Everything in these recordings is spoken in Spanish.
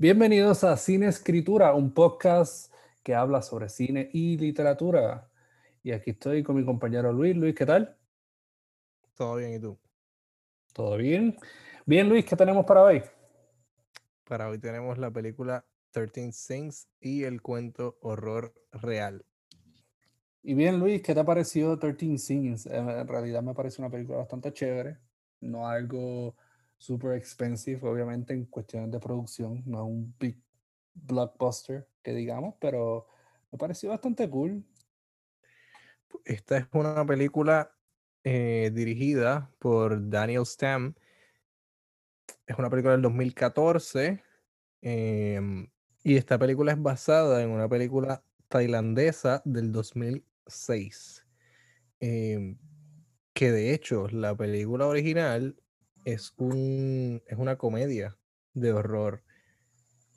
Bienvenidos a Cine Escritura, un podcast que habla sobre cine y literatura. Y aquí estoy con mi compañero Luis. Luis, ¿qué tal? Todo bien, ¿y tú? ¿Todo bien? Bien, Luis, ¿qué tenemos para hoy? Para hoy tenemos la película 13 Things y el cuento Horror Real. Y bien, Luis, ¿qué te ha parecido 13 Things? En realidad me parece una película bastante chévere, no algo super expensive, obviamente, en cuestiones de producción, no un big blockbuster, que digamos, pero me pareció bastante cool. Esta es una película eh, dirigida por Daniel Stam. Es una película del 2014 em, y esta película es basada en una película tailandesa del 2006. Em, que de hecho la película original es, un, es una comedia de horror.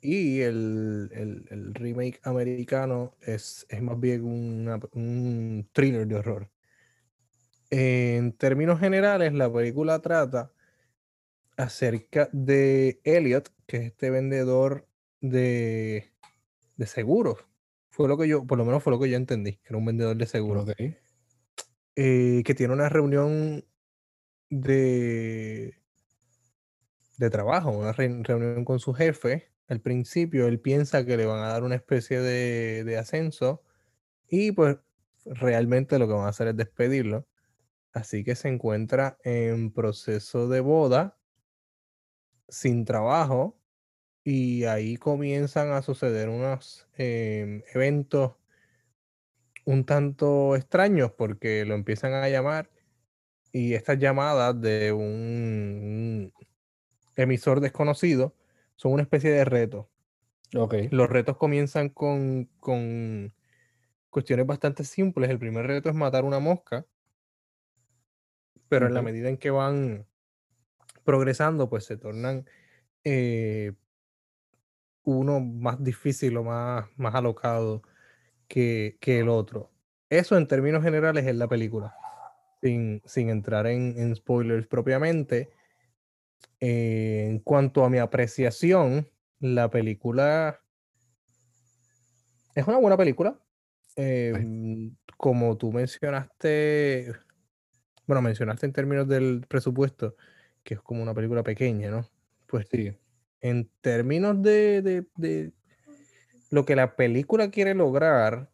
Y el, el, remake americano es, es más bien un thriller de horror. En términos generales, la película trata acerca de Elliot, que es este vendedor de, de seguros. Fue lo que yo, por lo menos fue lo que yo entendí, que era un vendedor de seguros. Eh, que tiene una reunión de, de trabajo, una reunión con su jefe. Al principio él piensa que le van a dar una especie de, de ascenso y pues realmente lo que van a hacer es despedirlo. Así que se encuentra en proceso de boda, sin trabajo, y ahí comienzan a suceder unos em, eventos un tanto extraños porque lo empiezan a llamar y estas llamadas de un emisor desconocido son una especie de reto. Okay. Los retos comienzan con, con cuestiones bastante simples. El primer reto es matar una mosca, pero en la medida en que van progresando, pues se tornan eh, uno más difícil o más, más alocado que, que, el otro. Eso en términos generales es la película, sin, sin entrar en, en spoilers propiamente en cuanto a mi apreciación, la película es una buena película. Em, como tú mencionaste, bueno, mencionaste en términos del presupuesto, que es como una película pequeña, ¿no? Pues sí. En términos de, de, de lo que la película quiere lograr,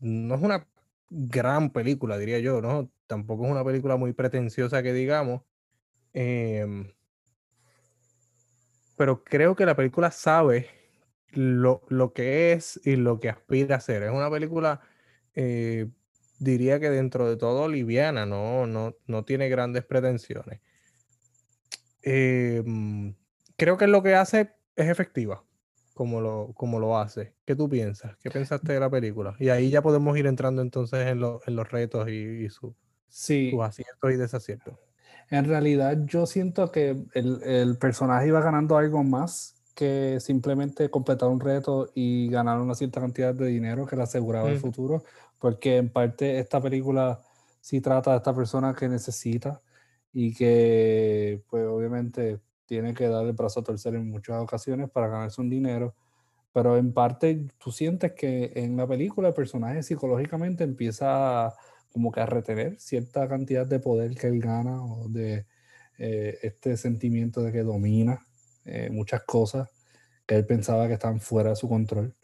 no es una gran película, diría yo, ¿no? Tampoco es una película muy pretenciosa que digamos. Eh, pero creo que la película sabe lo, lo, que es y lo que aspira a ser. Es una película, eh, diría que dentro de todo liviana, no, no, no tiene grandes pretensiones. Em, creo que lo que hace es efectiva, como lo, como lo hace. ¿Qué tú piensas? ¿Qué pensaste de la película? Y ahí ya podemos ir entrando entonces en, en los retos y, su, sí. sus aciertos y desaciertos. En realidad yo siento que el, el, personaje iba ganando algo más que simplemente completar un reto y ganar una cierta cantidad de dinero que le aseguraba el futuro, porque en parte esta película sí trata de esta persona que necesita y que pues obviamente tiene que dar el brazo a torcer en muchas ocasiones para ganarse un dinero, pero en parte tú sientes que en la película el personaje psicológicamente empieza a como que a retener cierta cantidad de poder que él gana o de eh, este sentimiento de que domina eh, muchas cosas que él pensaba que estaban fuera de su control.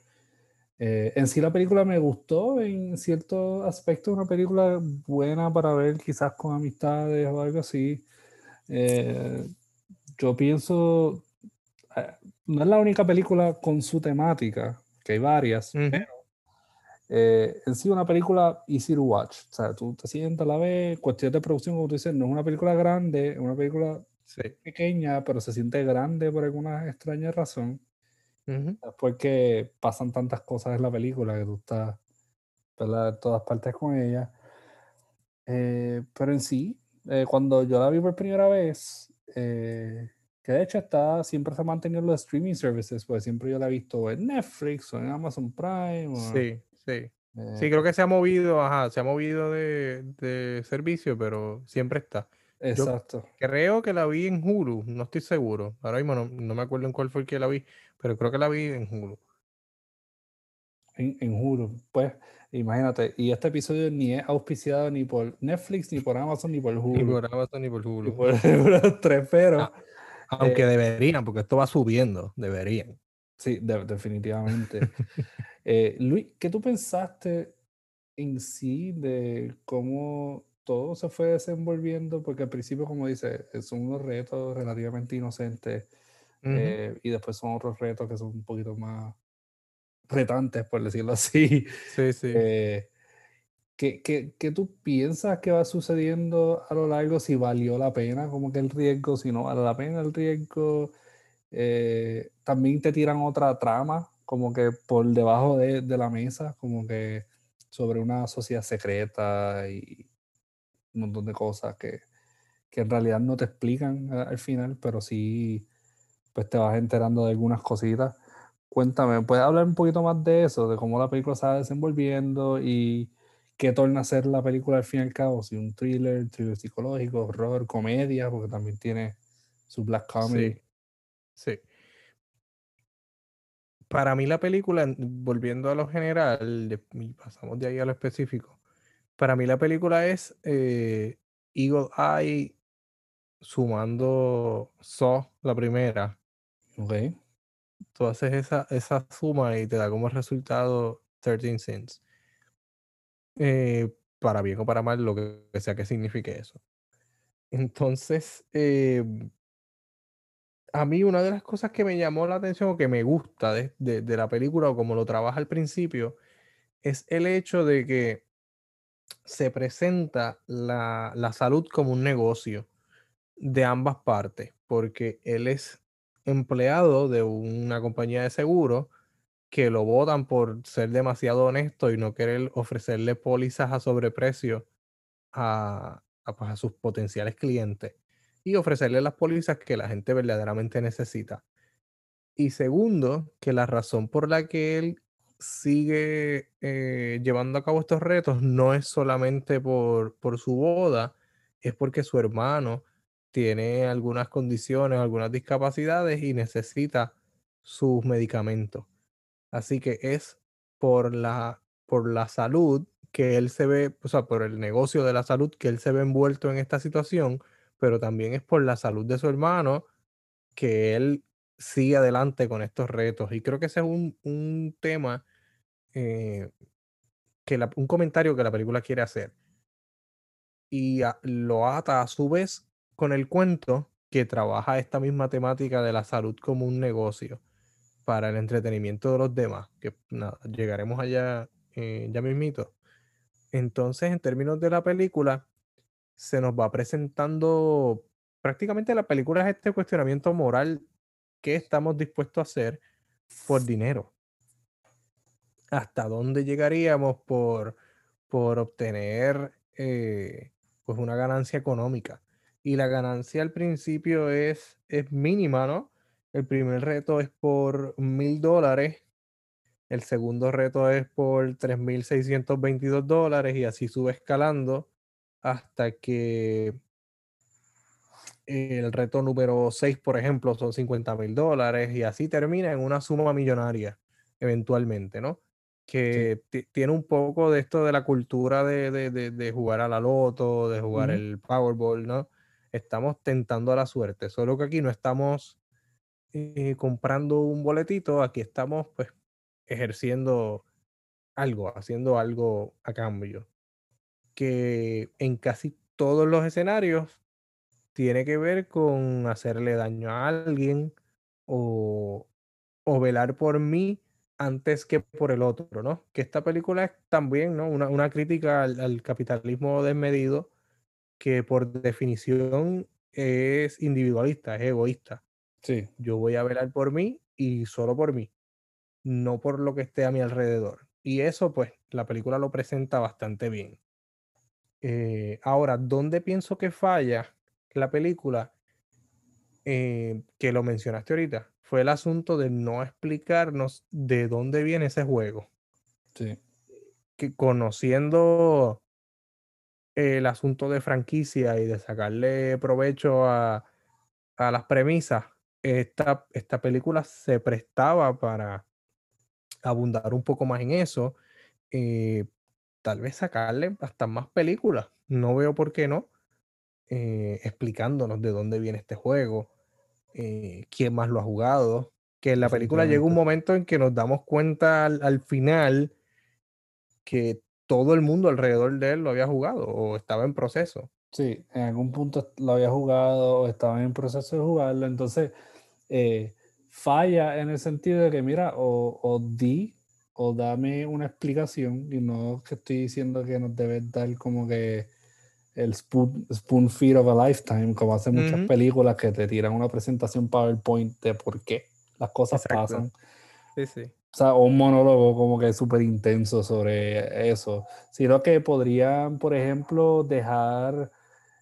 Eh, en sí la película me gustó en cierto aspecto, una película buena para ver quizás con amistades o algo así. yo pienso, no es la única película con su temática, que hay varias, pero eh, en sí una película easy to watch. O sea, tú te sientas, la ves, cuestión de producción, como tú dices, no es una película grande, es una película pequeña, pero se siente grande por alguna extraña razón. porque pasan tantas cosas en la película que tú estás en todas partes con ella. Eh, pero en sí, eh, cuando yo la vi por primera vez, que de hecho está, siempre se ha mantenido los streaming services, pues siempre yo la he visto en Netflix o en Amazon Prime. O, sí. Sí. Sí, eh, creo que se ha movido, ajá, se ha movido de, de, servicio, pero siempre está. Exacto. creo que la vi en Hulu, no estoy seguro. Ahora mismo no, me acuerdo en cuál fue el que la vi, pero creo que la vi en Hulu. En, en Hulu, pues imagínate, y este episodio ni es auspiciado ni por Netflix, ni por Amazon, ni por Hulu. Ni por Amazon, ni por Hulu. por, los tres, pero... Ah, aunque eh, deberían, porque esto va subiendo, deberían. Sí, definitivamente. eh, Luis, ¿qué tú pensaste en sí de cómo todo se fue desenvolviendo? Porque al principio, como dice, son unos retos relativamente inocentes eh, y después son otros retos que son un poquito más retantes, por decirlo así. Sí, sí. Eh, ¿qué, qué, qué, tú piensas que va sucediendo a lo largo? Si valió la pena, como que el riesgo, si no vale la pena el riesgo. Eh, también te tiran otra trama, como que por debajo de, de, la mesa, como que sobre una sociedad secreta y un montón de cosas que, que en realidad no te explican al final, pero sí pues te vas enterando de algunas cositas. Cuéntame, ¿puedes hablar un poquito más de eso, de cómo la película se va desenvolviendo y qué torna a ser la película al fin y al cabo? Si un thriller, thriller psicológico, horror, comedia, porque también tiene su black comedy. Sí. Para mí la película, volviendo a lo general, y pasamos de ahí a lo específico, para mí la película es eh, Eagle Eye sumando So, la primera. Ok tú haces esa, esa suma y te da como resultado 13 cents. Eh, para bien o para mal, lo que sea que signifique eso. Entonces, eh, a mí una de las cosas que me llamó la atención o que me gusta de, de, la película o como lo trabaja al principio es el hecho de que se presenta la, la salud como un negocio de ambas partes, porque él es empleado de una compañía de seguro que lo votan por ser demasiado honesto y no querer ofrecerle pólizas a sobreprecio a, a, pues, a sus potenciales clientes y ofrecerle las pólizas que la gente verdaderamente necesita. Y segundo, que la razón por la que él sigue eh, llevando a cabo estos retos no es solamente por, por su boda, es porque su hermano tiene algunas condiciones, algunas discapacidades y necesita sus medicamentos. Así que es por la, por la salud que él se ve, o sea, por el negocio de la salud que él se ve envuelto en esta situación, pero también es por la salud de su hermano que él sigue adelante con estos retos. Y creo que ese es un, un tema, eh, que un comentario que la película quiere hacer. Y lo ata a su vez con el cuento que trabaja esta misma temática de la salud como un negocio para el entretenimiento de los demás, que nada, llegaremos allá eh, ya mismito. Entonces, en términos de la película, se nos va presentando prácticamente la película es este cuestionamiento moral que estamos dispuestos a hacer por dinero. ¿Hasta dónde llegaríamos por, por obtener eh, pues una ganancia económica? y la ganancia al principio es, es mínima, ¿no? El primer reto es por mil dólares, el segundo reto es por 3.622 dólares y así sube escalando hasta que el reto número 6, por ejemplo, son 50 mil dólares y así termina en una suma millonaria eventualmente, ¿no? Que tiene un poco de esto de la cultura de, de, de, jugar a la loto, de jugar el Powerball, ¿no? estamos tentando a la suerte, solo que aquí no estamos eh, comprando un boletito, aquí estamos pues ejerciendo algo, haciendo algo a cambio, que en casi todos los escenarios tiene que ver con hacerle daño a alguien o, o velar por mí antes que por el otro, ¿no? Que esta película es también, ¿no? Una, una crítica al, al capitalismo desmedido que por definición es individualista, es egoísta. Sí. Yo voy a velar por mí y solo por mí, no por lo que esté a mi alrededor. Y eso, pues, la película lo presenta bastante bien. Eh, ahora, ¿dónde pienso que falla la película? Eh, que lo mencionaste ahorita, fue el asunto de no explicarnos de dónde viene ese juego. Sí. Que conociendo el asunto de franquicia y de sacarle provecho a, a las premisas, esta, esta película se prestaba para abundar un poco más en eso. Eh, tal vez sacarle hasta más películas. No veo por qué no. Eh, explicándonos de dónde viene este juego, eh, quién más lo ha jugado. Que en la película llega un momento en que nos damos cuenta al, final que todo el mundo alrededor de él lo había jugado o estaba en proceso. Sí, en algún punto lo había jugado o estaba en proceso de jugarlo. Entonces, eh, falla en el sentido de que, mira, o, o di o dame una explicación y no que estoy diciendo que nos debes dar como que el spoon, spoon feed of a lifetime, como hacen muchas películas que te tiran una presentación PowerPoint de por qué las cosas pasan. Sí, sí. O sea, un monólogo como que súper intenso sobre eso. Sino que podrían, por ejemplo, dejar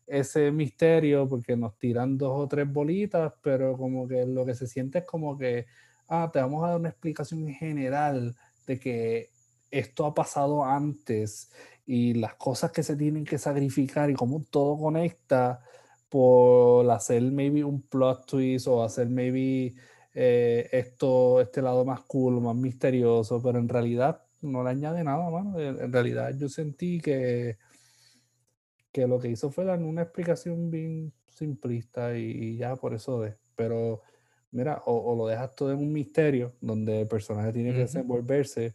ese misterio porque nos tiran dos o tres bolitas, pero como que lo que se siente es como que, ah, te vamos a dar una explicación general de que esto ha pasado antes y las cosas que se tienen que sacrificar y cómo todo conecta por hacer maybe un plot twist o hacer maybe eh, esto, este lado más cool, más misterioso, pero en realidad no le añade nada, mano. En, realidad yo sentí que, que lo que hizo fue dar una explicación bien simplista y, ya por eso de. Pero mira, o, lo dejas todo en un misterio donde el personaje tiene que desenvolverse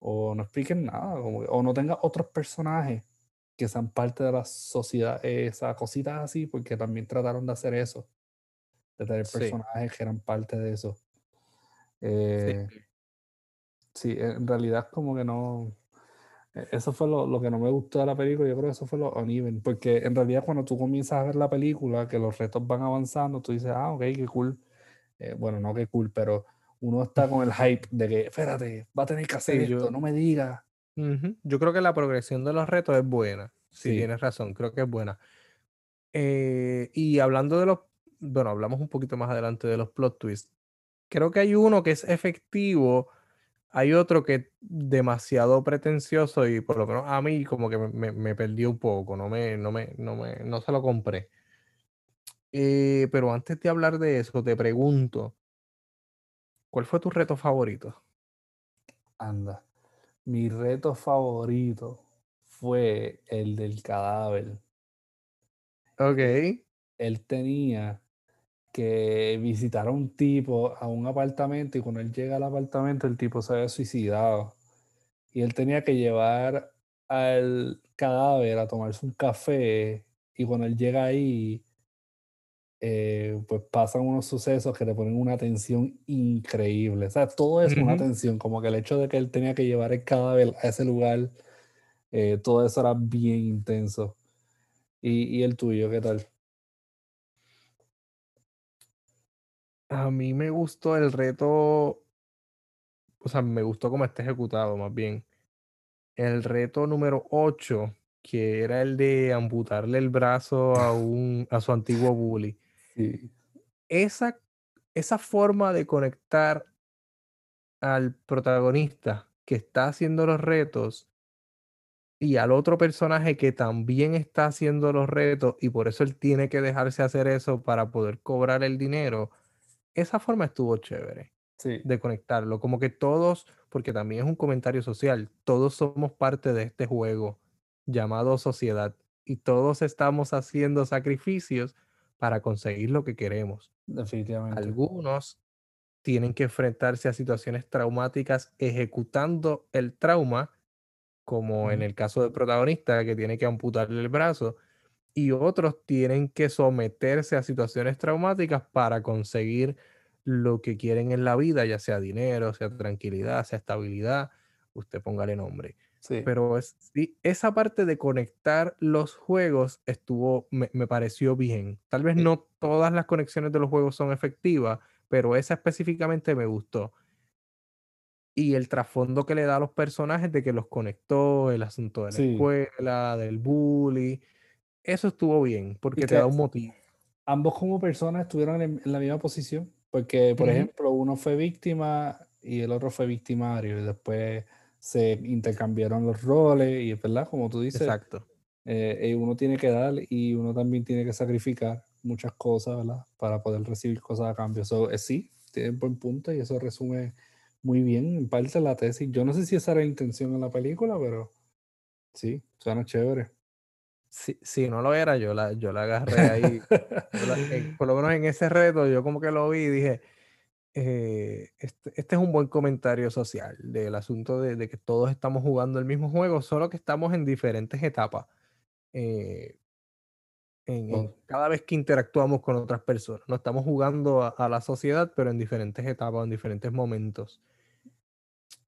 o no expliquen nada, o no tenga otros personajes que sean parte de la sociedad, esas cositas así, porque también trataron de hacer eso, de tener personajes que eran parte de eso. Eh, sí. en realidad como que no, e, eso fue lo, lo, que no me gustó de la película, yo creo que eso fue lo uneven, porque en realidad cuando tú comienzas a ver la película, que los retos van avanzando, tú dices, ah, ok, qué cool, eh, bueno, no qué cool, pero uno está con el hype de que, espérate, va a tener que hacer esto, no me diga. Yo creo que la progresión de los retos es buena. Sí, tienes razón, creo que es buena. Eh, y hablando de los, bueno, hablamos un poquito más adelante de los plot twists. Creo que hay uno que es efectivo, hay otro que es demasiado pretencioso y por lo menos a mí como que me, me, perdió un poco, no me, no me, no me, no se lo compré. Eh, pero antes de hablar de eso, te pregunto, ¿Cuál fue tu reto favorito? Anda, mi reto favorito fue el del cadáver. Ok. Él tenía que visitar a un tipo a un apartamento y cuando él llega al apartamento el tipo se había suicidado. Y él tenía que llevar al cadáver a tomarse un café y cuando él llega ahí eh, pues pasan unos sucesos que te ponen una tensión increíble. O sea, todo es una tensión, como que el hecho de que él tenía que llevar el cadáver a ese lugar, eh, todo eso era bien intenso. ¿Y, ¿Y, el tuyo, qué tal? A mí me gustó el reto, o sea, me gustó cómo está ejecutado más bien. El reto número 8, que era el de amputarle el brazo a, un, a su antiguo bully. Esa, esa forma de conectar al protagonista que está haciendo los retos y al otro personaje que también está haciendo los retos y por eso él tiene que dejarse hacer eso para poder cobrar el dinero, esa forma estuvo chévere de conectarlo. Como que todos, porque también es un comentario social, todos somos parte de este juego llamado sociedad y todos estamos haciendo sacrificios para conseguir lo que queremos. Definitivamente. Algunos tienen que enfrentarse a situaciones traumáticas ejecutando el trauma, como en el caso del protagonista que tiene que amputarle el brazo, y otros tienen que someterse a situaciones traumáticas para conseguir lo que quieren en la vida, ya sea dinero, sea tranquilidad, sea estabilidad, usted póngale nombre. Pero es, esa parte de conectar los juegos estuvo, me, pareció bien. Tal vez no todas las conexiones de los juegos son efectivas, pero esa específicamente me gustó. Y el trasfondo que le da a los personajes de que los conectó, el asunto de la escuela, del bully, eso estuvo bien, porque te da un motivo. Ambos como personas estuvieron en, la misma posición, porque, por ejemplo, uno fue víctima y el otro fue victimario, y después se intercambiaron los roles y es verdad, como tú dices. Exacto. eh, uno tiene que dar y uno también tiene que sacrificar muchas cosas, ¿verdad? Para poder recibir cosas a cambio. So, eh, sí, tiene buen punto y eso resume muy bien en parte la tesis. Yo no sé si esa era la intención en la película, pero sí, suena chévere. Si, si no lo era, yo la, yo la agarré ahí. por lo menos en ese reto, yo como que lo vi y dije, eh, este, este, es un buen comentario social del asunto de, que todos estamos jugando el mismo juego, solo que estamos en diferentes etapas. Eh, en, cada vez que interactuamos con otras personas. No estamos jugando a, la sociedad, pero en diferentes etapas, en diferentes momentos.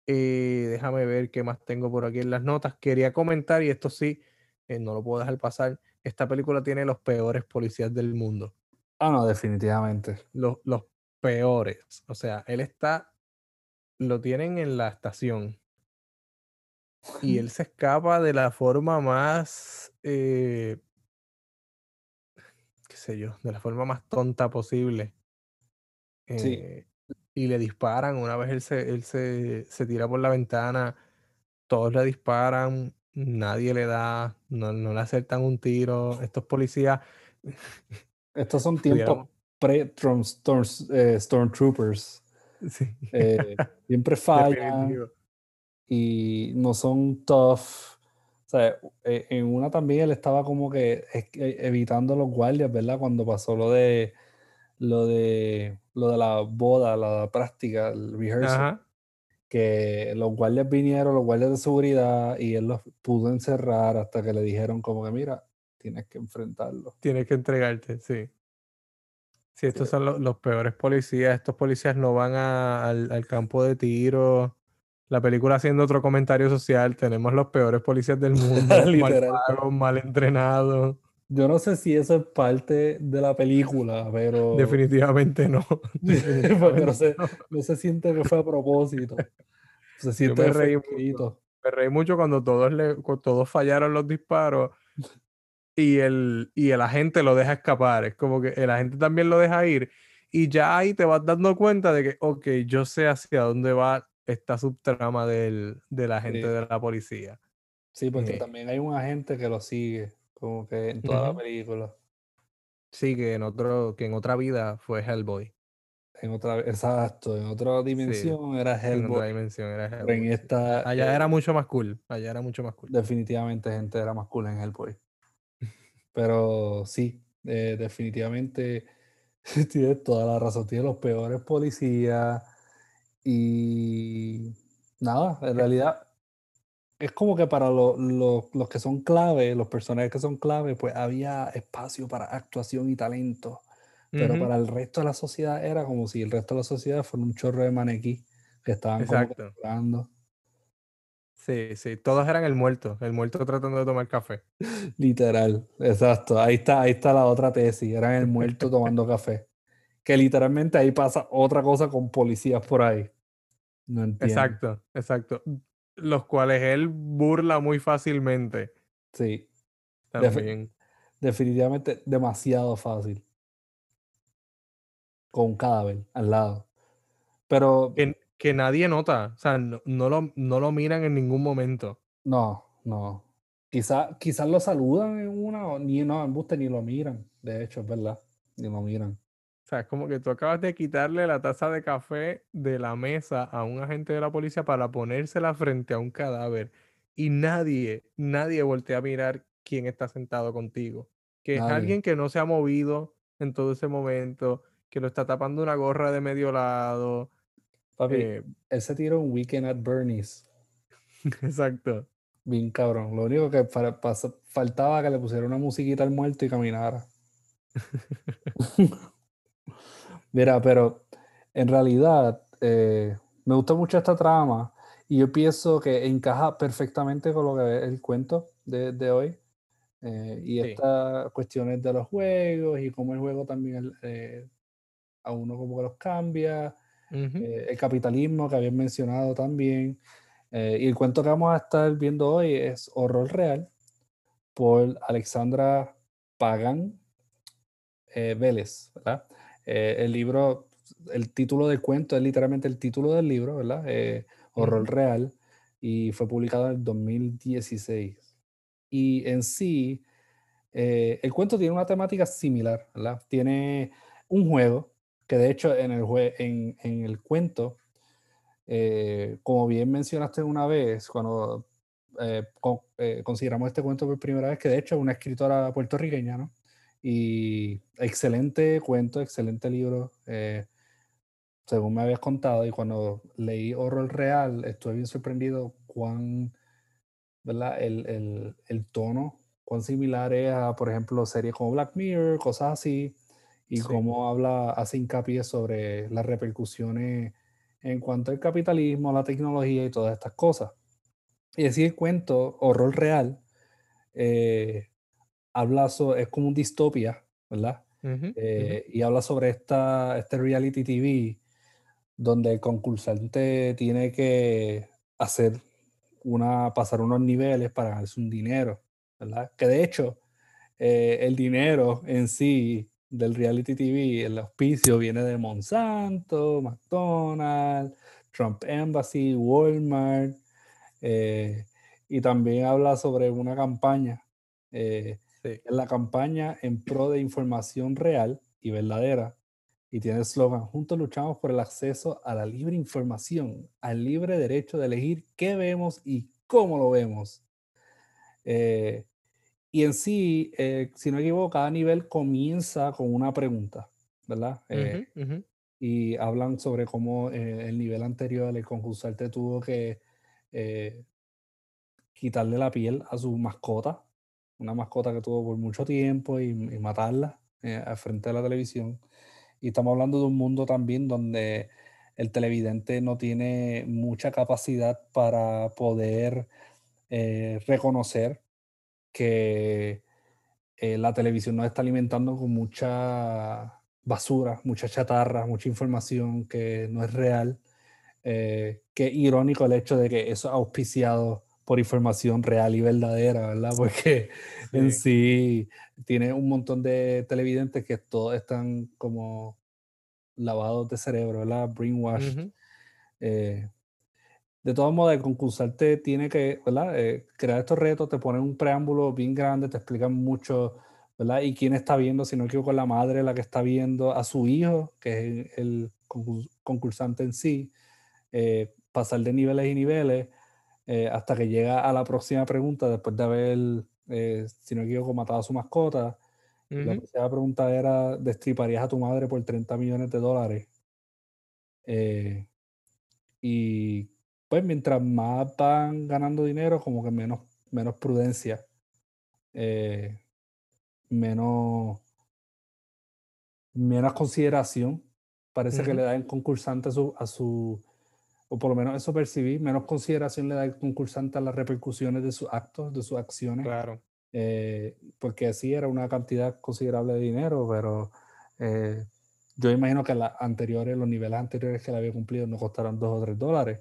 Eh, déjame ver qué más tengo por aquí en las notas. Quería comentar, y esto sí, eh, no lo puedo dejar pasar. Esta película tiene los peores policías del mundo. Ah, no, definitivamente. Los, los peores. O sea, él está, lo tienen en la estación. Y él se escapa de la forma más eh, sé yo, de la forma más tonta posible. Eh, y le disparan, una vez él se, él se, se tira por la ventana, todos le disparan, nadie le da, no, no le acertan un tiro, estos policías... Estos son tiempos pre-Stormtroopers. Eh, siempre fallan y no son tough e, en una también él estaba como que evitando los guardias, ¿verdad? Cuando pasó lo de lo de lo de la boda, la práctica, el rehearsal. Que los guardias vinieron, los guardias de seguridad, y él los pudo encerrar hasta que le dijeron como que mira, tienes que enfrentarlo. Tienes que entregarte, sí. Sí, estos son los, peores policías. Estos policías no van al, al campo de tiro la película haciendo otro comentario social, tenemos los peores policías del mundo, mal mal entrenados. Yo no sé si eso es parte de la película, pero... Definitivamente no. Porque no, se, no se siente que fue a propósito. Se siente me reí, mucho, me reí mucho cuando todos, le, todos fallaron los disparos y el, y el agente lo deja escapar. Es como que el agente también lo deja ir. Y ya ahí te vas dando cuenta de que, ok, yo sé hacia dónde va esta subtrama del, de la gente de la policía. Sí, porque eh también hay un agente que lo sigue, como que en toda la película. Sí, que en otro, que en otra vida fue Hellboy. En otra, exacto, en otra dimensión era Hellboy. En otra dimensión era Hellboy. En esta, Allá eh era mucho más cool. Allá era mucho más cool. Definitivamente gente era más cool en Hellboy. Pero sí, eh, definitivamente tiene toda la razón. Tiene los peores policías y nada, en realidad es como que para los que son clave, los personajes que son clave, pues había espacio para actuación y talento. Pero para el resto de la sociedad era como si el resto de la sociedad fuera un chorro de manequí que estaban Exacto. Sí, sí, todos eran el muerto, el muerto tratando de tomar café. Literal, exacto. Ahí está, ahí está la otra tesis, eran el muerto tomando café. Que literalmente ahí pasa otra cosa con policías por ahí. No Exacto, exacto. Los cuales él burla muy fácilmente. Sí. También. definitivamente demasiado fácil. Con un cadáver al lado. Pero. Que, nadie nota. O sea, no, lo, no lo miran en ningún momento. No, no. Quizás quizá lo saludan en una, ni no, en buste ni lo miran. De hecho, es verdad. Ni lo miran. O sea, es como que tú acabas de quitarle la taza de café de la mesa a un agente de la policía para ponérsela frente a un cadáver. Y nadie, nadie voltea a mirar quién está sentado contigo. Que es alguien que no se ha movido en todo ese momento, que lo está tapando una gorra de medio lado. Papi, eh, él se tiró un weekend at Bernie's. Exacto. Bien cabrón. Lo único que faltaba que le pusiera una musiquita al muerto y caminara. Mira, pero en realidad eh, me gusta mucho esta trama y yo pienso que encaja perfectamente con lo que es el cuento de, hoy. Eh, y estas cuestiones de los juegos y cómo el juego también eh, a uno como que los cambia. El capitalismo que habían mencionado también. y el cuento que vamos a estar viendo hoy es Horror Real por Alexandra Pagan Vélez, ¿verdad? Eh, el libro, el título del cuento es literalmente el título del libro, ¿verdad? Eh, Horror Real, y fue publicado en el 2016. Y en sí, eh, el cuento tiene una temática similar, ¿verdad? Tiene un juego, que de hecho en el, en, el cuento, eh, como bien mencionaste una vez, cuando eh, consideramos este cuento por primera vez, que de hecho es una escritora puertorriqueña, ¿no? Y excelente cuento, excelente libro, según me habías contado, y cuando leí Horror Real, estuve bien sorprendido cuán, ¿verdad? El, el, el tono cuán similar es a, por ejemplo, series como Black Mirror, cosas así, y cómo habla, hace hincapié sobre las repercusiones en cuanto al capitalismo, la tecnología y todas estas cosas. Y así el cuento, horror real, eh, habla sobre, es como un distopia, ¿verdad? Eh, y habla sobre esta, este reality TV donde el concursante tiene que hacer una, pasar unos niveles para ganarse un dinero. Que de hecho, eh, el dinero en sí del reality TV, el auspicio viene de Monsanto, McDonald's, Trump Embassy, Walmart, eh, y también habla sobre una campaña, eh, la campaña en pro de información real y verdadera, y tiene el eslogan, juntos luchamos por el acceso a la libre información, al libre derecho de elegir qué vemos y cómo lo vemos. Eh, y en sí, eh, si no me equivoco, cada nivel comienza con una pregunta, ¿verdad? Eh, y hablan sobre cómo el nivel anterior, el concursante tuvo que quitarle la piel a su mascota, una mascota que tuvo por mucho tiempo y, y matarla al frente de la televisión. Y estamos hablando de un mundo también donde el televidente no tiene mucha capacidad para poder reconocer que eh, la televisión nos está alimentando con mucha basura, mucha chatarra, mucha información que no es real. Eh, qué irónico el hecho de que eso ha auspiciado por información real y verdadera, ¿verdad? Porque en sí tiene un montón de televidentes que todos están como lavados de cerebro, ¿verdad? Brainwashed de todos modos, el concursante tiene que, ¿verdad? Eh, crear estos retos, te ponen un preámbulo bien grande, te explican mucho, ¿verdad? Y quién está viendo, si no equivoco, la madre la que está viendo a su hijo, que es el concursante en sí, eh, pasar de niveles y niveles eh, hasta que llega a la próxima pregunta, después de haber, si no equivoco, matado a su mascota. La próxima pregunta era, ¿destriparías a tu madre por 30 millones de dólares? y pues mientras más van ganando dinero, como que menos, menos prudencia, eh, menos, menos consideración. Parece que le da el concursante a su, a su, o por lo menos eso percibí, menos consideración le da el concursante a las repercusiones de sus actos, de sus acciones. Claro. Eh, porque sí era una cantidad considerable de dinero, pero eh, yo imagino que las anteriores, los niveles anteriores que le había cumplido no costaron dos o tres dólares.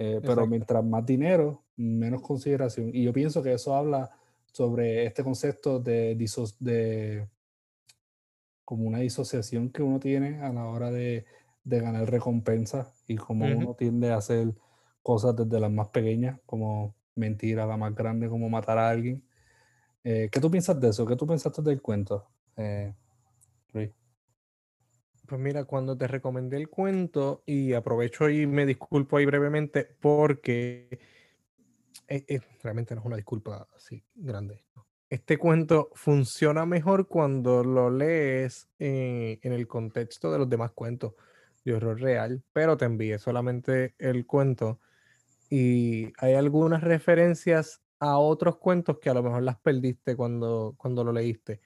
Eh, pero mientras más dinero, menos consideración. Y yo pienso que eso habla sobre este concepto de, de como una disociación que uno tiene a la hora de, de ganar recompensa y cómo uno tiende a hacer cosas desde las más pequeñas, como mentir a la más grande, como matar a alguien. Eh, ¿Qué tú piensas de eso? ¿Qué tú pensaste del cuento, eh, pues mira, cuando te recomendé el cuento, y aprovecho y me disculpo ahí brevemente porque eh, eh, realmente no es una disculpa así grande. Este cuento funciona mejor cuando lo lees eh, en el contexto de los demás cuentos de horror real, pero te envié solamente el cuento y hay algunas referencias a otros cuentos que a lo mejor las perdiste cuando, cuando lo leíste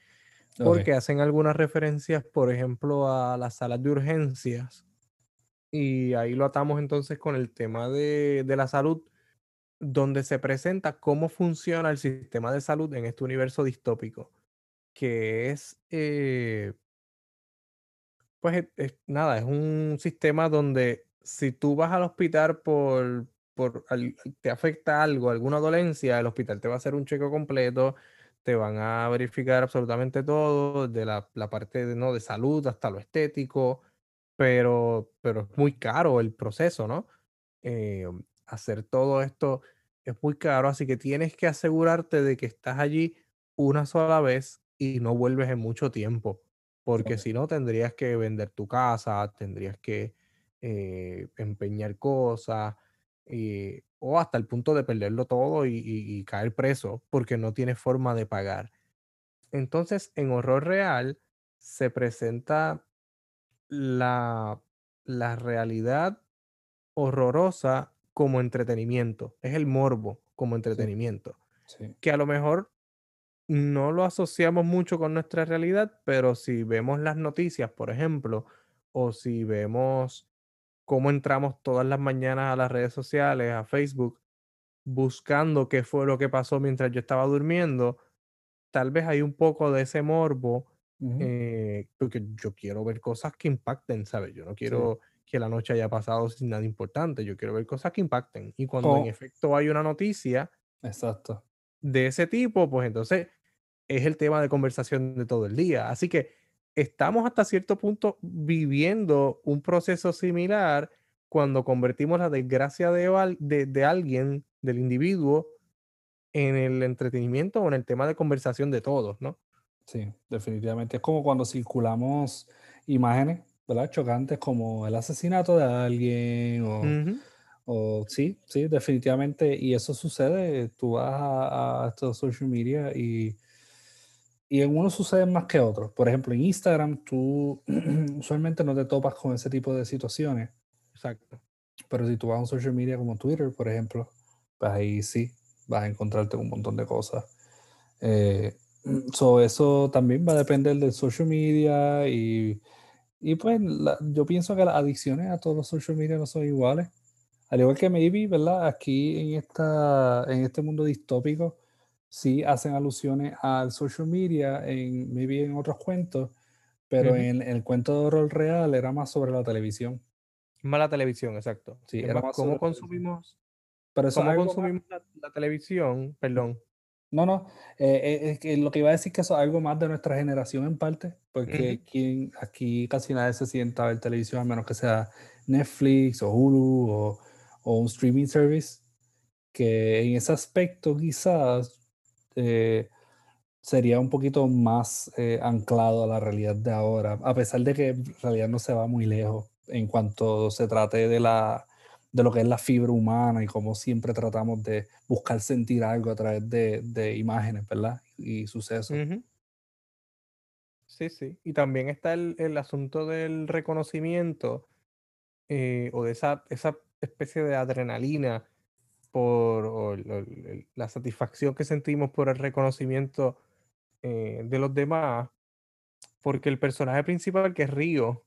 porque hacen algunas referencias, por ejemplo, a las salas de urgencias. Y ahí lo atamos entonces con el tema de, la salud, donde se presenta cómo funciona el sistema de salud en este universo distópico, que es, eh, pues nada, es un sistema donde si tú vas al hospital por, por te afecta algo, alguna dolencia, el hospital te va a hacer un chequeo completo, te van a verificar absolutamente todo, de la, parte de, ¿no? de salud hasta lo estético, pero, pero es muy caro el proceso, ¿no? Eh, hacer todo esto es muy caro, así que tienes que asegurarte de que estás allí una sola vez y no vuelves en mucho tiempo, porque si no tendrías que vender tu casa, tendrías que eh, empeñar cosas, eh, o hasta el punto de perderlo todo y, caer preso porque no tienes forma de pagar. Entonces, en horror real se presenta la, la realidad horrorosa como entretenimiento. Es el morbo como entretenimiento. Que a lo mejor no lo asociamos mucho con nuestra realidad, pero si vemos las noticias, por ejemplo, o si vemos cómo entramos todas las mañanas a las redes sociales, a Facebook, buscando qué fue lo que pasó mientras yo estaba durmiendo, tal vez hay un poco de ese morbo, eh, porque yo quiero ver cosas que impacten, ¿sabes? Yo no quiero que la noche haya pasado sin nada importante, yo quiero ver cosas que impacten. Y cuando en efecto hay una noticia Exacto. de ese tipo, pues entonces es el tema de conversación de todo el día. Así que estamos hasta cierto punto viviendo un proceso similar cuando convertimos la desgracia de, de, alguien, del individuo, en el entretenimiento o en el tema de conversación de todos, ¿no? Sí, definitivamente. Es como cuando circulamos imágenes, ¿verdad? Chocantes como el asesinato de alguien o, o sí, sí, definitivamente. Y eso sucede, tú vas a, a estos social media y y en unos suceden más que otros. Por ejemplo, en Instagram tú usualmente no te topas con ese tipo de situaciones. Exacto. Pero si tú vas a un social media como Twitter, por ejemplo, pues ahí sí vas a encontrarte un montón de cosas. Eh, eso también va a depender del social media y, y pues yo pienso que las adicciones a todos los social media no son iguales. Al igual que maybe, ¿verdad? Aquí en, esta, en este mundo distópico, sí hacen alusiones al social media, en, maybe en otros cuentos, pero en, el cuento de horror real era más sobre la televisión. Más la televisión, exacto. Sí, era más ¿Cómo consumimos, pero ¿cómo consumimos la, televisión? Perdón. No, no, eh, eh, lo que iba a decir que eso es algo más de nuestra generación en parte, porque aquí, aquí casi nadie se sienta a ver televisión a menos que sea Netflix o Hulu o, o un streaming service, que en ese aspecto quizás eh, sería un poquito más eh, anclado a la realidad de ahora, a pesar de que en realidad no se va muy lejos en cuanto se trate de, la, de lo que es la fibra humana y cómo siempre tratamos de buscar sentir algo a través de, imágenes, ¿verdad? Y sucesos. Sí, sí. Y también está el, el asunto del reconocimiento eh, o de esa, esa especie de adrenalina por la satisfacción que sentimos por el reconocimiento eh, de los demás, porque el personaje principal, que es Río,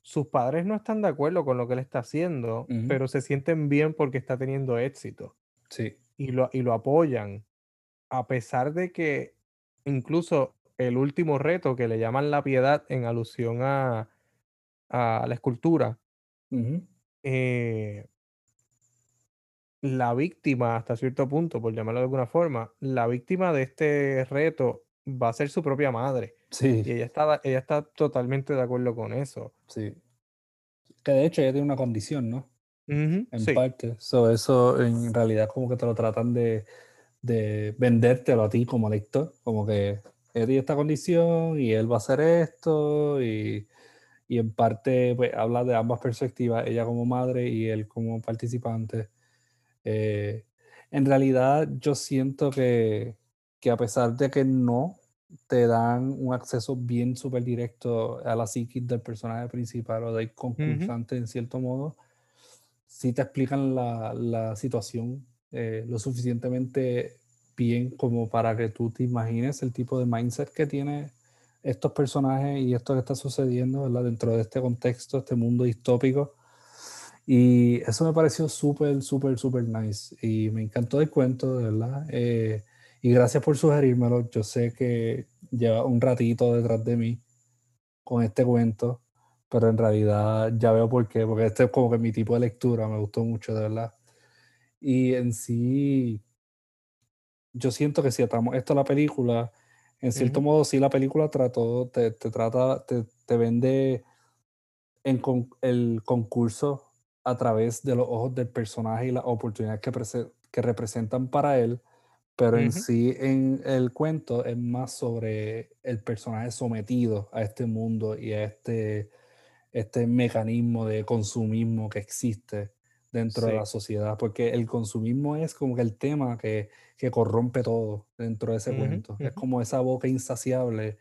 sus padres no están de acuerdo con lo que él está haciendo, pero se sienten bien porque está teniendo éxito. Sí. Y lo, y lo apoyan, a pesar de que incluso el último reto que le llaman la piedad en alusión a, a la escultura, la víctima, hasta cierto punto, por llamarlo de alguna forma, la víctima de este reto va a ser su propia madre. Sí. Y ella está, ella está totalmente de acuerdo con eso. Sí. Que de hecho ella tiene una condición, ¿no? en parte. eso en realidad como que te lo tratan de, de vendértelo a ti como lector. Como que ella tiene esta condición y él va a hacer esto y, y en parte pues, habla de ambas perspectivas, ella como madre y él como participante. Eh, en realidad yo siento que, que, a pesar de que no te dan un acceso bien súper directo a la psiquis del personaje principal o del concursante en cierto modo, sí te explican la, la situación eh, lo suficientemente bien como para que tú te imagines el tipo de mindset que tiene estos personajes y esto que está sucediendo dentro de este contexto, este mundo distópico y eso me pareció súper, súper, súper nice. Y me encantó el cuento, de verdad. Eh, y gracias por sugerírmelo. Yo sé que lleva un ratito detrás de mí con este cuento, pero en realidad ya veo por qué, porque este es como que mi tipo de lectura, me gustó mucho, de verdad. Y en sí, yo siento que si atamos esto a la película, en cierto modo, sí la película trató, te, te trata, te, te vende en con, el concurso a través de los ojos del personaje y las oportunidades que, que representan para él, pero en sí en el cuento es más sobre el personaje sometido a este mundo y a este, este mecanismo de consumismo que existe dentro de la sociedad, porque el consumismo es como que el tema que, que corrompe todo dentro de ese cuento. Es como esa boca insaciable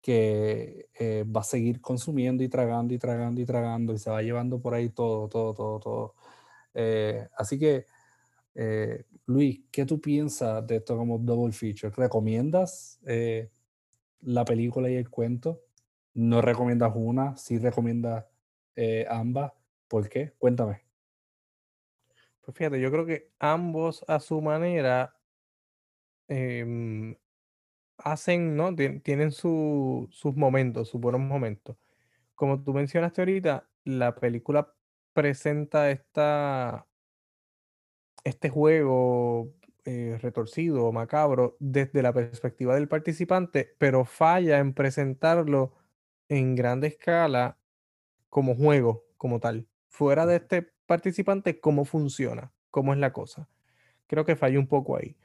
que eh, va a seguir consumiendo y tragando y tragando y tragando y se va llevando por ahí todo, todo, todo, todo. Eh, así que, eh, Luis, ¿qué tú piensas de esto como double feature? ¿Recomiendas la película y el cuento? ¿No recomiendas una? ¿Sí recomiendas ambas? ¿Por qué? Cuéntame. Pues fíjate, yo creo que ambos a su manera em, hacen, ¿no? tienen sus momentos, sus buenos momentos. Como tú mencionaste ahorita, la película presenta esta, este juego eh, retorcido o macabro desde la perspectiva del participante, pero falla en presentarlo en grande escala como juego, como tal. Fuera de este participante, cómo funciona, cómo es la cosa. Creo que falla un poco ahí.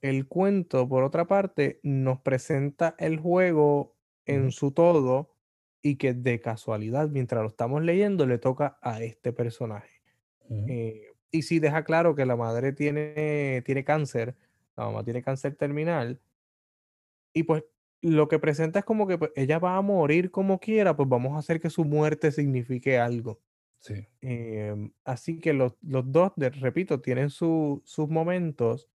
El cuento, por otra parte, nos presenta el juego en su todo y que de casualidad, mientras lo estamos leyendo, le toca a este personaje. Eh, y sí deja claro que la madre tiene, tiene cáncer, la mamá tiene cáncer terminal, y pues lo que presenta es como que pues, ella va a morir como quiera, pues vamos a hacer que su muerte signifique algo. Sí. Em, así que los, los dos, repito, tienen sus momentos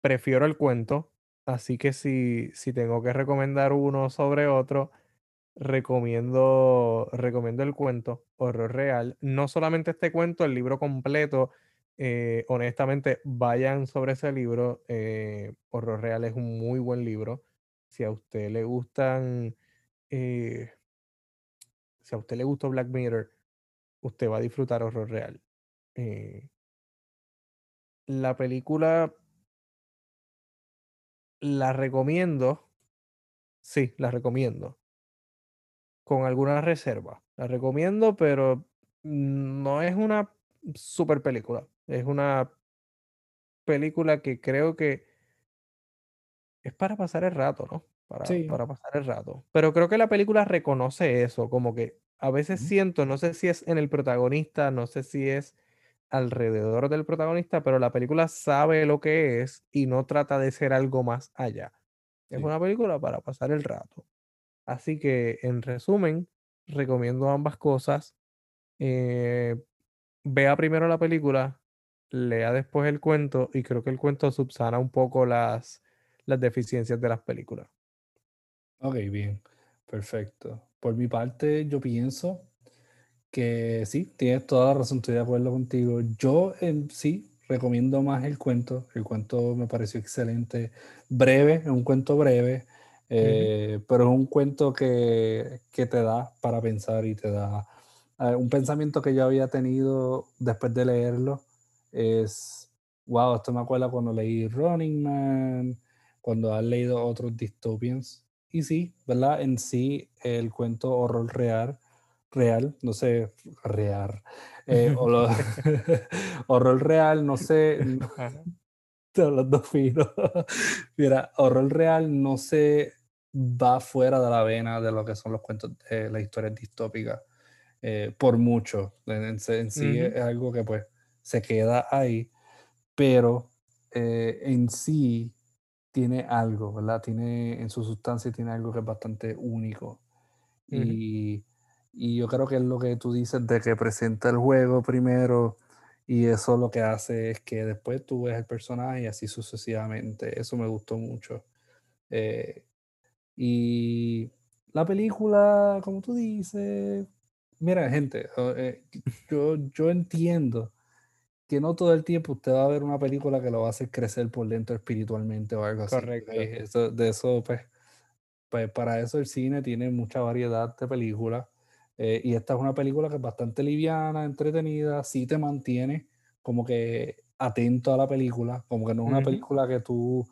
prefiero el cuento, así que si, si tengo que recomendar uno sobre otro, recomiendo, recomiendo el cuento, Horror Real. No solamente este cuento, el libro completo. Eh, honestamente, vayan sobre ese libro. Eh, Horror Real es un muy buen libro. Si a usted le gustan, eh, si a usted le gustó Black Mirror, usted va a disfrutar Horror Real. la película la recomiendo. Sí, la recomiendo. Con alguna reserva. La recomiendo, pero no es una super película. Es una película que creo que es para pasar el rato, ¿no? Para, para pasar el rato. Pero creo que la película reconoce eso, como que a veces siento, no sé si es en el protagonista, no sé si es alrededor del protagonista, pero la película sabe lo que es y no trata de ser algo más allá. Es una película para pasar el rato. Así que, en resumen, recomiendo ambas cosas. Eh, vea primero la película, lea después el cuento y creo que el cuento subsana un poco las, las deficiencias de las películas. Ok, bien, perfecto. Por mi parte, yo pienso que sí, tienes toda la razón, estoy de acuerdo contigo. Yo en sí recomiendo más el cuento. El cuento me pareció excelente, breve, es un cuento breve, eh, pero es un cuento que, que, te da para pensar y te da eh, un pensamiento que yo había tenido después de leerlo. Es, wow, esto me acuerda cuando leí Running Man, cuando has leído otros dystopians. Y sí, ¿verdad? En sí, el cuento horror real real, no sé, real, eh, o horror real, no sé, hablando fino. Mira, horror real no se va fuera de la vena de lo que son los cuentos de las historias distópicas eh, por mucho. En, sí es algo que pues se queda ahí, pero eh, en sí tiene algo, ¿verdad? Tiene en su sustancia tiene algo que es bastante único. Y y yo creo que es lo que tú dices de que presenta el juego primero y eso lo que hace es que después tú ves el personaje y así sucesivamente. Eso me gustó mucho. Eh, y la película, como tú dices, mira gente, eh, yo, yo entiendo que no todo el tiempo usted va a ver una película que lo va a hacer crecer por dentro espiritualmente o algo así. Correcto. de eso, pues, pues, para eso el cine tiene mucha variedad de películas. Eh, y esta es una película que es bastante liviana, entretenida, sí te mantiene como que atento a la película, como que no es una película que tú,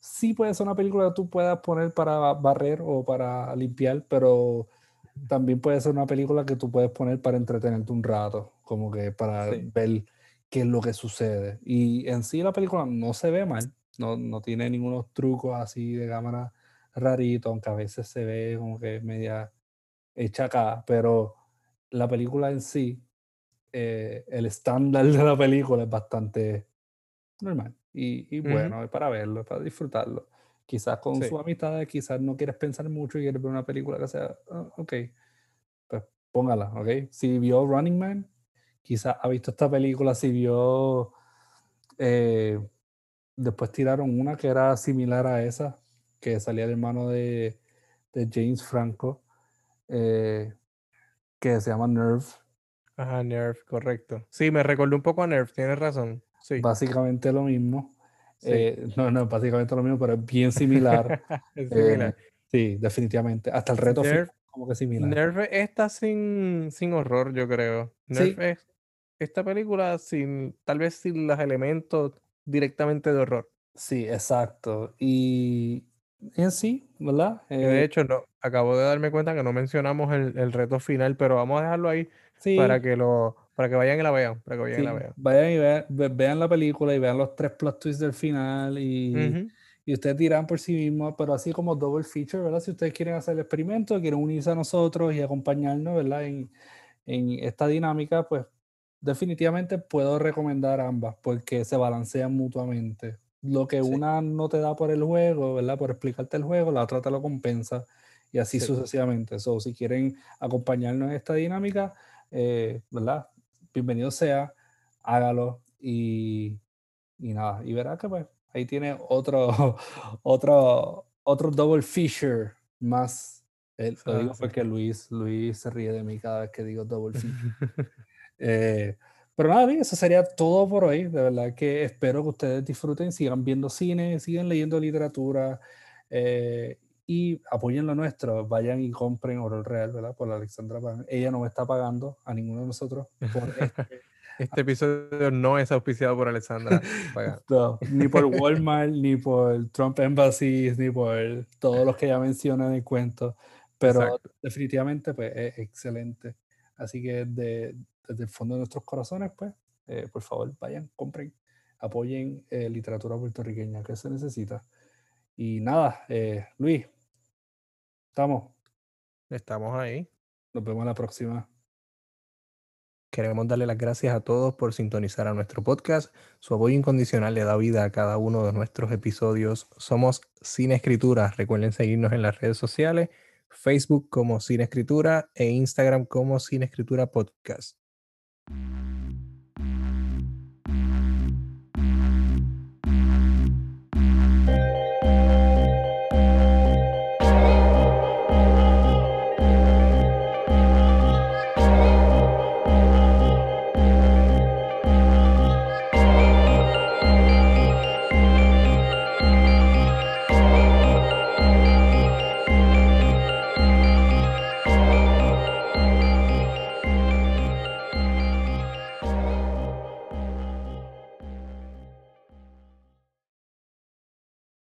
sí puede ser una película que tú puedas poner para barrer o para limpiar, pero también puede ser una película que tú puedes poner para entretenerte un rato, como que para ver qué es lo que sucede. Y en sí la película no se ve mal, no, no tiene ningunos trucos así de cámara rarito, aunque a veces se ve como que media hecha acá, pero la película en sí, eh, el estándar de la película es bastante normal. Y, bueno, es para verlo, es para disfrutarlo. Quizás con su amistad, quizás no quieres pensar mucho y quieres ver una película que sea, ah, ok, pues póngala, ok. Si vio Running Man, quizás ha visto esta película, si vio, eh, después tiraron una que era similar a esa, que salía el hermano de, de James Franco, eh, que se llama Nerve. Ajá, Nerve, correcto. Sí, me recordó un poco a Nerve, tienes razón. Sí. Básicamente lo mismo. Eh, no, no, básicamente lo mismo, pero es bien similar. es similar. sí, definitivamente. Hasta el reto Nerve, como que similar. Nerve está sin, sin horror, yo creo. Nerve es esta película sin, tal vez sin los elementos directamente de horror. Sí, exacto. Y, en sí, ¿verdad? de eh, hecho, no, acabo de darme cuenta que no mencionamos el, reto final, pero vamos a dejarlo ahí para que lo para que vayan y la vean, para que vayan y la vean. Vayan y vean, la película y vean los tres plot twists del final y, y ustedes dirán por sí mismos, pero así como double feature, ¿verdad? Si ustedes quieren hacer el experimento, quieren unirse a nosotros y acompañarnos, ¿verdad? En, en esta dinámica, pues definitivamente puedo recomendar ambas porque se balancean mutuamente. Lo que una no te da por el juego, ¿verdad? Por explicarte el juego, la otra te lo compensa y así sucesivamente. So, si quieren acompañarnos en esta dinámica, eh, ¿verdad? Bienvenido sea, hágalo y, y nada. Y verá que pues ahí tiene otro, otro, otro double feature más. lo digo porque Luis, Luis se ríe de mí cada vez que digo double feature. Eh, pero nada, bien, eso sería todo por hoy. De verdad que espero que ustedes disfruten, sigan viendo cine, sigan leyendo literatura eh, y apoyen lo nuestro. Vayan y compren Oro Real, ¿verdad? Por la Alexandra Ella no me está pagando a ninguno de nosotros por este. este episodio no es auspiciado por Alexandra. ni por Walmart, ni por Trump Embassy, ni por todos los que ya mencionan en el cuento. Pero definitivamente, pues es excelente. Así que de, desde el fondo de nuestros corazones, pues, eh, por favor, vayan, compren, apoyen eh, literatura puertorriqueña que se necesita. Y nada, eh, Luis, estamos. Estamos ahí. Nos vemos la próxima. Queremos darle las gracias a todos por sintonizar a nuestro podcast. Su apoyo incondicional le da vida a cada uno de nuestros episodios. Somos Cine Escritura. Recuerden seguirnos en las redes sociales, Facebook como Cine Escritura e Instagram como Cine Escritura Podcast.